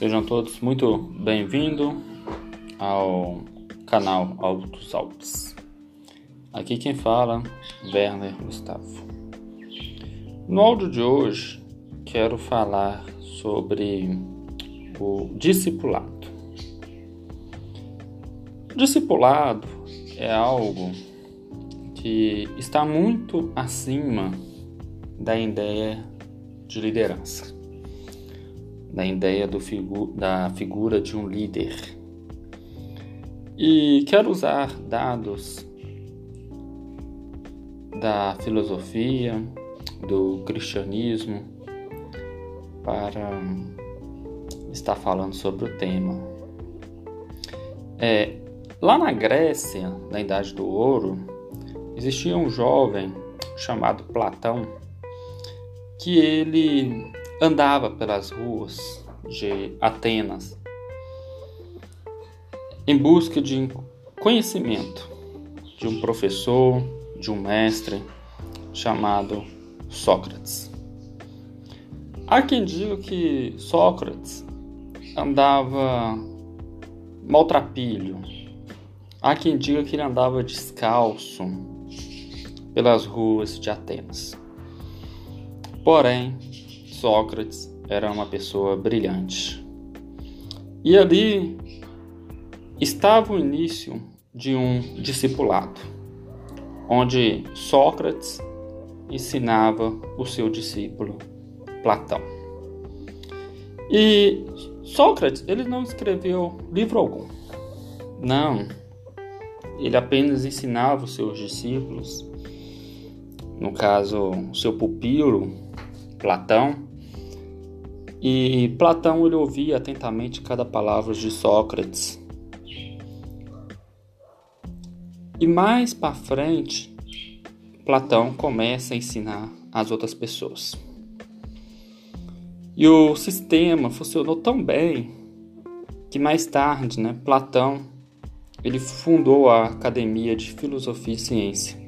Sejam todos muito bem-vindos ao canal Altos Alpes. Aqui quem fala, Werner Gustavo. No áudio de hoje, quero falar sobre o discipulado. Discipulado é algo que está muito acima da ideia de liderança, da ideia figu da figura de um líder. E quero usar dados da filosofia, do cristianismo, para estar falando sobre o tema. É, lá na Grécia, na Idade do Ouro, existia um jovem chamado Platão que ele andava pelas ruas de Atenas em busca de conhecimento de um professor, de um mestre chamado Sócrates. Há quem diga que Sócrates andava maltrapilho. Há quem diga que ele andava descalço pelas ruas de Atenas. Porém, Sócrates era uma pessoa brilhante. E ali estava o início de um discipulado, onde Sócrates ensinava o seu discípulo Platão. E Sócrates, ele não escreveu livro algum. Não. Ele apenas ensinava os seus discípulos, no caso, seu pupilo, Platão. E Platão ele ouvia atentamente cada palavra de Sócrates. E mais para frente, Platão começa a ensinar as outras pessoas. E o sistema funcionou tão bem que mais tarde, né, Platão ele fundou a Academia de Filosofia e Ciência,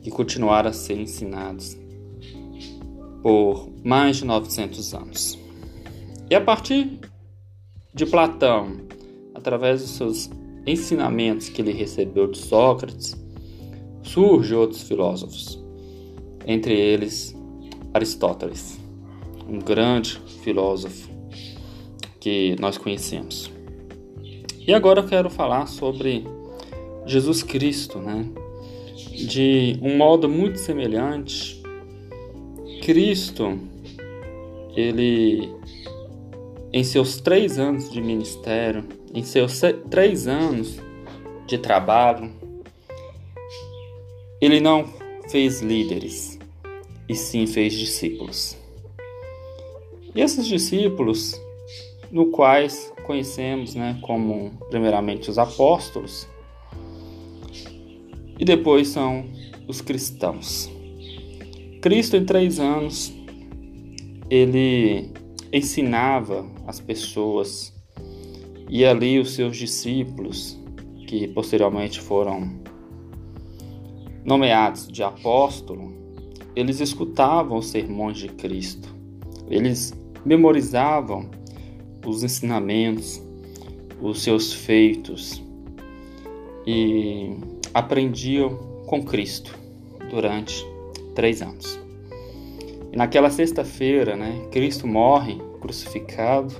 que continuaram a ser ensinados por mais de 900 anos. E a partir de Platão, através dos seus ensinamentos que ele recebeu de Sócrates, surgem outros filósofos, entre eles Aristóteles, um grande filósofo que nós conhecemos. E agora eu quero falar sobre Jesus Cristo, né? De um modo muito semelhante Cristo, ele, em seus três anos de ministério, em seus três anos de trabalho, ele não fez líderes, e sim fez discípulos. E esses discípulos, no quais conhecemos, né, como primeiramente os apóstolos, e depois são os cristãos. Cristo, em três anos, ele ensinava as pessoas e ali os seus discípulos, que posteriormente foram nomeados de apóstolo, eles escutavam os sermões de Cristo, eles memorizavam os ensinamentos, os seus feitos e aprendiam com Cristo durante três anos. E naquela sexta-feira, né, Cristo morre crucificado.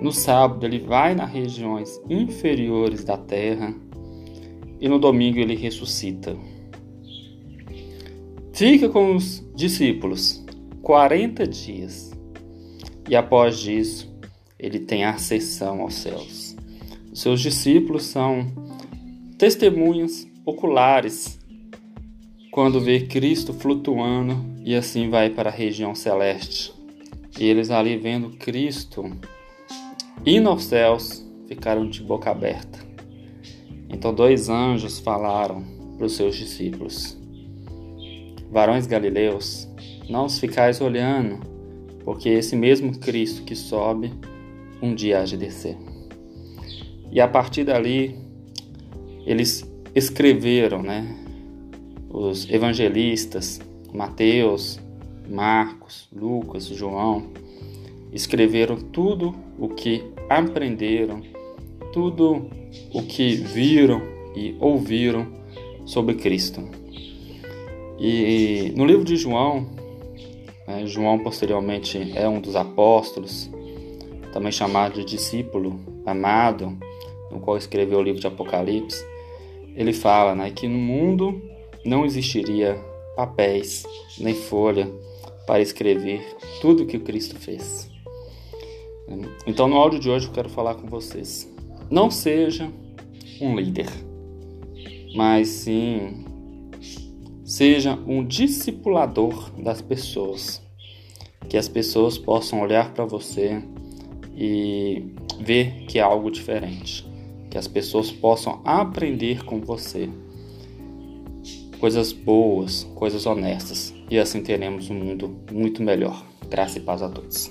No sábado, ele vai nas regiões inferiores da terra. E no domingo, ele ressuscita. Fica com os discípulos 40 dias. E após isso, ele tem ascensão aos céus. Seus discípulos são testemunhas oculares quando vê Cristo flutuando e assim vai para a região celeste. E eles ali vendo Cristo indo aos céus ficaram de boca aberta. Então dois anjos falaram para os seus discípulos: Varões galileus, não os ficais olhando, porque esse mesmo Cristo que sobe, um dia há de descer. E a partir dali, eles escreveram, né? Os evangelistas, Mateus, Marcos, Lucas, João, escreveram tudo o que aprenderam, tudo o que viram e ouviram sobre Cristo. E no livro de João, né, João posteriormente é um dos apóstolos, também chamado de discípulo amado, no qual escreveu o livro de Apocalipse. Ele fala né, que no mundo não existiria papéis nem folha para escrever tudo que o Cristo fez. Então, no áudio de hoje, eu quero falar com vocês. Não seja um líder, mas sim seja um discipulador das pessoas. Que as pessoas possam olhar para você e ver que é algo diferente. Que as pessoas possam aprender com você coisas boas, coisas honestas. E assim teremos um mundo muito melhor. Graça e paz a todos.